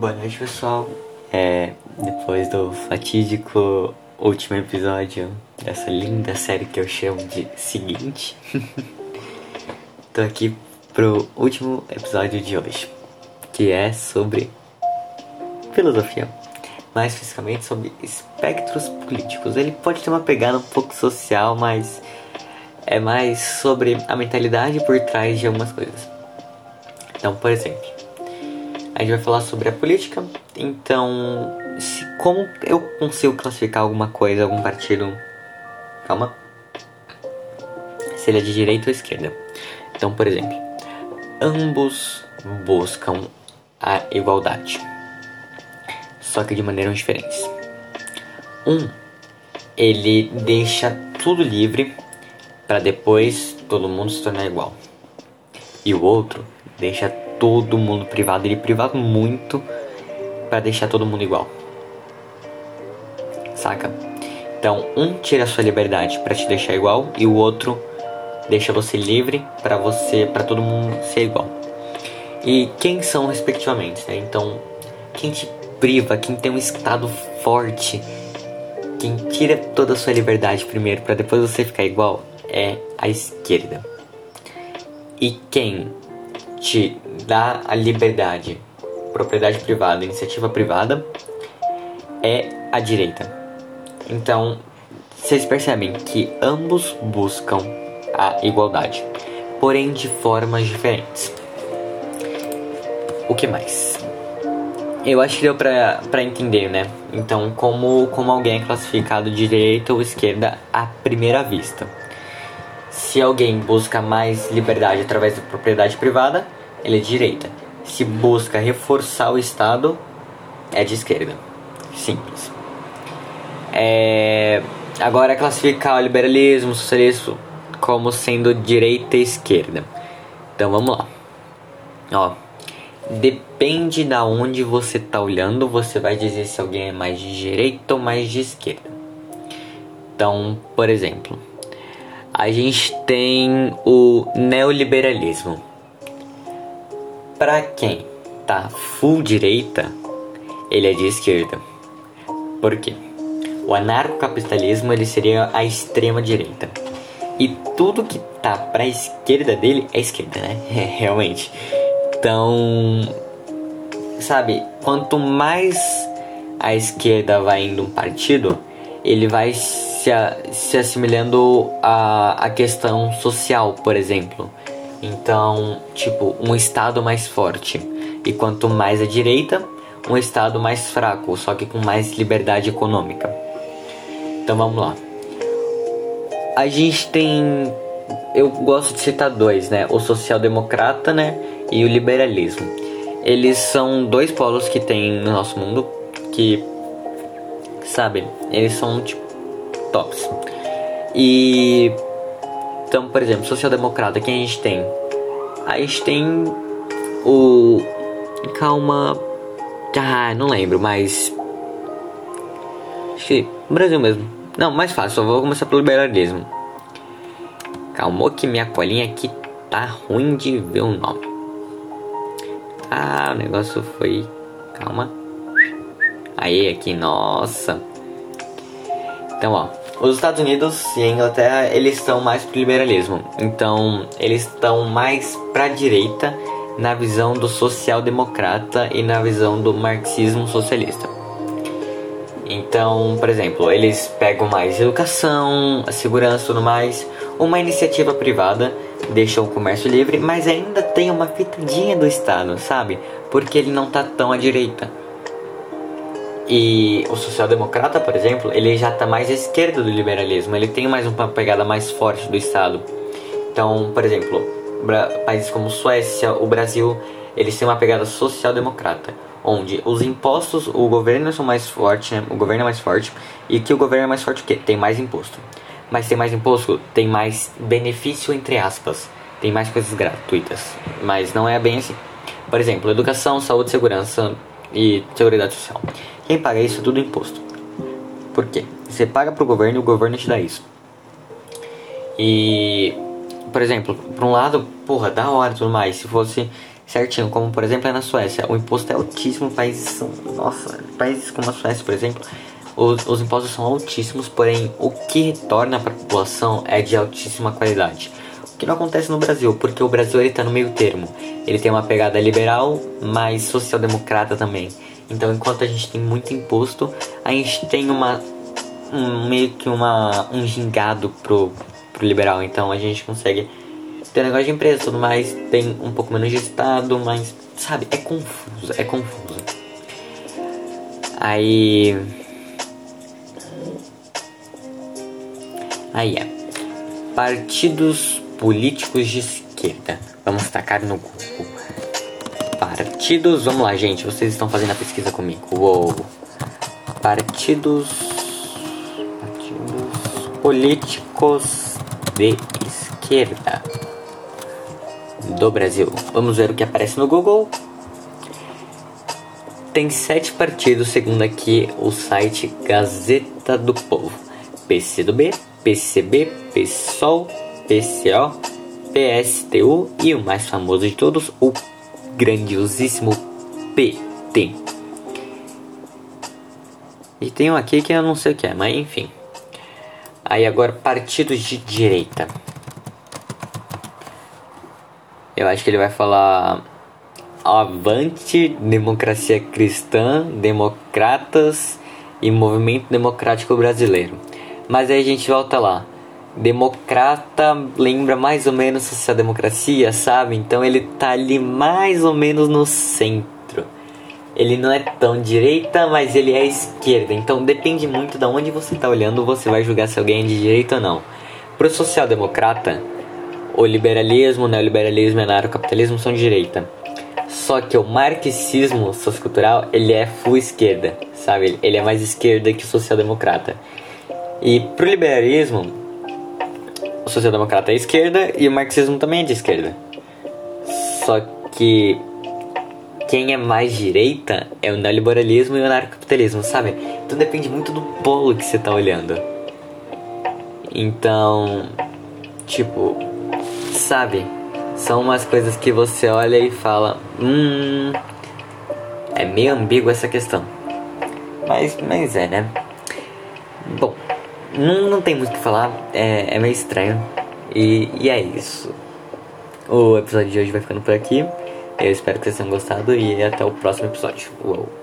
Boa noite, pessoal. É, depois do fatídico último episódio dessa linda série que eu chamo de Seguinte, tô aqui pro último episódio de hoje, que é sobre filosofia, mais especificamente sobre espectros políticos. Ele pode ter uma pegada um pouco social, mas é mais sobre a mentalidade por trás de algumas coisas. Então, por exemplo, a gente vai falar sobre a política. Então, se, como eu consigo classificar alguma coisa, algum partido. Calma. Se ele é de direita ou esquerda. Então, por exemplo, ambos buscam a igualdade, só que de maneiras diferentes. Um, ele deixa tudo livre para depois todo mundo se tornar igual. E o outro deixa todo mundo privado, ele priva muito para deixar todo mundo igual. Saca? Então, um tira a sua liberdade para te deixar igual e o outro deixa você livre para você, para todo mundo ser igual. E quem são respectivamente, né? Então, quem te priva, quem tem um estado forte, quem tira toda a sua liberdade primeiro para depois você ficar igual é a esquerda. E quem te dá a liberdade, propriedade privada, iniciativa privada, é a direita. Então, vocês percebem que ambos buscam a igualdade, porém de formas diferentes. O que mais? Eu acho que deu pra, pra entender, né? Então, como, como alguém é classificado de direita ou esquerda à primeira vista. Se alguém busca mais liberdade através da propriedade privada, ele é de direita. Se busca reforçar o Estado, é de esquerda. Simples. É... Agora classificar o liberalismo, o socialismo como sendo direita e esquerda. Então vamos lá. Ó, depende da onde você está olhando, você vai dizer se alguém é mais de direita ou mais de esquerda. Então, por exemplo, a gente tem o neoliberalismo. Para quem tá full direita, ele é de esquerda. Por quê? O anarcocapitalismo ele seria a extrema direita. E tudo que tá pra esquerda dele é esquerda, né? É, realmente. Então, sabe, quanto mais a esquerda vai indo um partido, ele vai se, se assimilando a questão social, por exemplo. Então, tipo, um estado mais forte. E quanto mais à direita, um estado mais fraco, só que com mais liberdade econômica. Então vamos lá. A gente tem eu gosto de citar dois, né? O social-democrata, né, e o liberalismo. Eles são dois polos que tem no nosso mundo que sabe, eles são tipo tops. E então, por exemplo, social-democrata, quem a gente tem? A gente tem o. Calma. Ah, não lembro, mas. Acho que. Brasil mesmo. Não, mais fácil, só vou começar pelo liberalismo. Calma que minha colinha aqui tá ruim de ver o nome. Ah, o negócio foi. Calma. Aí, aqui, nossa. Então, ó. Os Estados Unidos e a Inglaterra, eles estão mais pro liberalismo. Então, eles estão mais pra direita na visão do social-democrata e na visão do marxismo socialista. Então, por exemplo, eles pegam mais educação, segurança e tudo mais, uma iniciativa privada, deixam o comércio livre, mas ainda tem uma pitadinha do Estado, sabe? Porque ele não tá tão à direita. E o social-democrata, por exemplo, ele já está mais à esquerda do liberalismo, ele tem mais uma pegada mais forte do Estado. Então, por exemplo, países como Suécia, o Brasil, eles têm uma pegada social-democrata, onde os impostos, o governo são mais fortes, né? o governo é mais forte, e que o governo é mais forte o quê? Tem mais imposto. Mas tem mais imposto, tem mais benefício entre aspas, tem mais coisas gratuitas, mas não é bem assim. Por exemplo, educação, saúde, segurança e seguridade social. Quem paga isso é tudo imposto. Por quê? Você paga pro governo e o governo te dá isso. E, por exemplo, por um lado, porra, da hora e tudo mais. Se fosse certinho, como por exemplo é na Suécia. O imposto é altíssimo, países são. Nossa, países como a Suécia, por exemplo, os, os impostos são altíssimos, porém o que retorna para a população é de altíssima qualidade. O que não acontece no Brasil, porque o Brasil está no meio termo. Ele tem uma pegada liberal, mas social-democrata também. Então, enquanto a gente tem muito imposto, a gente tem uma um, meio que uma um gingado pro, pro liberal. Então, a gente consegue ter negócio de empresa tudo mais, tem um pouco menos de estado, mas sabe, é confuso, é confuso. Aí Aí é. Partidos políticos de esquerda. Vamos tacar no Google. Partidos. Vamos lá, gente. Vocês estão fazendo a pesquisa comigo. Uou. Partidos. Partidos políticos de esquerda do Brasil. Vamos ver o que aparece no Google. Tem sete partidos, segundo aqui o site Gazeta do Povo: PCdoB, PCB, PSOL, PCO, PSTU e o mais famoso de todos, o grandiosíssimo PT. E tem um aqui que eu não sei o que é, mas enfim. Aí agora partidos de direita. Eu acho que ele vai falar Avante, Democracia Cristã, Democratas e Movimento Democrático Brasileiro. Mas aí a gente volta lá. Democrata lembra mais ou menos social-democracia, sabe? Então ele tá ali mais ou menos no centro. Ele não é tão direita, mas ele é esquerda. Então depende muito de onde você tá olhando, você vai julgar se alguém é de direita ou não. Pro social-democrata, o liberalismo, o neoliberalismo e o anarcocapitalismo são de direita. Só que o marxismo sociocultural, ele é full esquerda, sabe? Ele é mais esquerda que o social-democrata. E pro liberalismo, social-democrata é esquerda e o marxismo também é de esquerda. Só que quem é mais direita é o neoliberalismo e o anarcocapitalismo, sabe? Então depende muito do polo que você tá olhando. Então, tipo, sabe? São umas coisas que você olha e fala, hum, é meio ambíguo essa questão. Mas, mas é, né? Bom, não, não tem muito o que falar, é, é meio estranho. E, e é isso. O episódio de hoje vai ficando por aqui. Eu espero que vocês tenham gostado e até o próximo episódio. Uou.